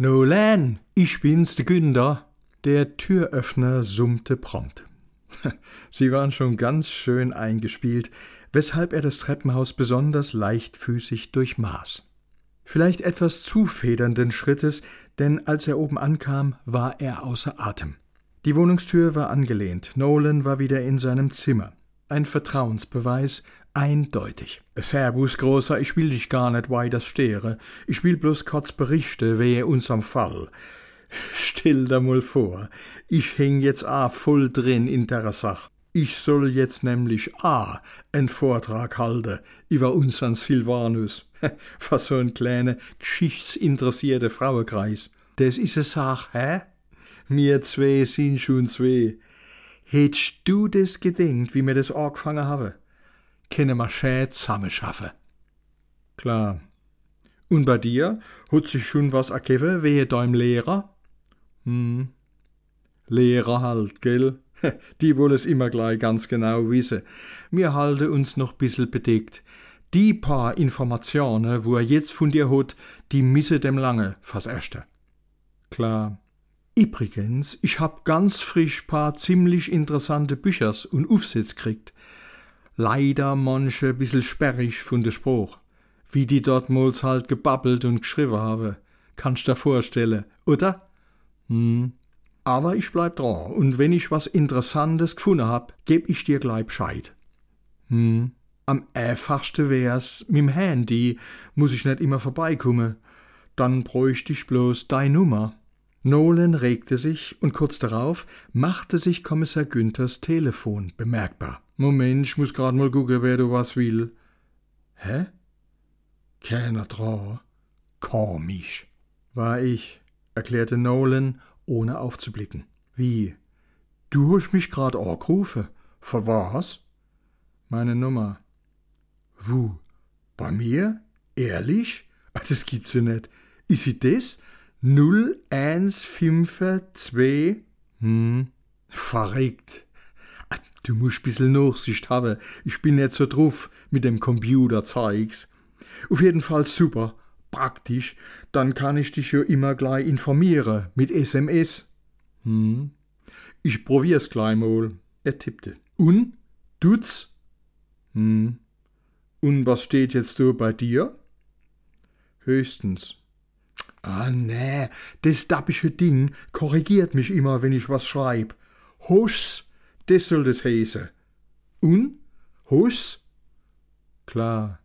Nolan, ich bin's, der Günder. Der Türöffner summte prompt. Sie waren schon ganz schön eingespielt, weshalb er das Treppenhaus besonders leichtfüßig durchmaß. Vielleicht etwas zu federnden Schrittes, denn als er oben ankam, war er außer Atem. Die Wohnungstür war angelehnt, Nolan war wieder in seinem Zimmer. Ein Vertrauensbeweis, eindeutig. Servus, Großer, ich will dich gar nicht weiter stehre. Ich will bloß kurz berichte, wehe unserem Fall. Still da mal vor. Ich häng jetzt a voll drin in der Sach. Ich soll jetzt nämlich a en Vortrag halte über unseren Silvanus. Was so ein kleiner, geschichtsinteressierte Frauenkreis. Das is a Sach, hä? Mir zwei sind schon zwei. Hättst du das gedenkt, wie mir das angefangen habe? Können wir schön zusammenschaffen. Klar. Und bei dir? Hat sich schon was ergeben, wehe deinem Lehrer? Hm. Lehrer halt, gell? Die wollen es immer gleich ganz genau wissen. Wir halten uns noch bissel bedeckt. Die paar Informationen, wo er jetzt von dir hat, die misse dem lange fürs Erste. Klar. Übrigens, ich hab ganz frisch paar ziemlich interessante Büchers und Aufsätze kriegt. Leider manche bissel sperrig von der Spruch. Wie die dort mols halt gebabbelt und geschrieben habe. Kannst dir vorstellen, oder? Hm. Aber ich bleib dran und wenn ich was Interessantes gefunden hab, geb ich dir gleich Bescheid. Hm. Am einfachsten wär's mit'm Handy, muss ich nicht immer vorbeikommen. Dann bräuchte ich bloß deine Nummer. Nolan regte sich und kurz darauf machte sich Kommissar Günthers Telefon bemerkbar. Moment, ich muss grad mal gucken, wer du was will. Hä? Keiner dran. Komisch. War ich, erklärte Nolan, ohne aufzublicken. Wie? Du hast mich grad angerufen. Für was? Meine Nummer. Wo? Bei mir? Ehrlich? Ah, Das gibt's ja nicht. Ist sie das? 0152? Hm, verrückt. Ah, Du musst bissel Nachsicht haben. Ich bin nicht so drauf mit dem Computerzeugs. Auf jeden Fall super. Praktisch. Dann kann ich dich ja immer gleich informieren. Mit SMS. Hm. Ich probier's gleich mal. Er tippte. Und? Tut's? Hm. Und was steht jetzt da bei dir? Höchstens. Ah, nee, das dappische Ding korrigiert mich immer, wenn ich was schreib. Huschs, das soll das heißen. Und? Huschs? Klar.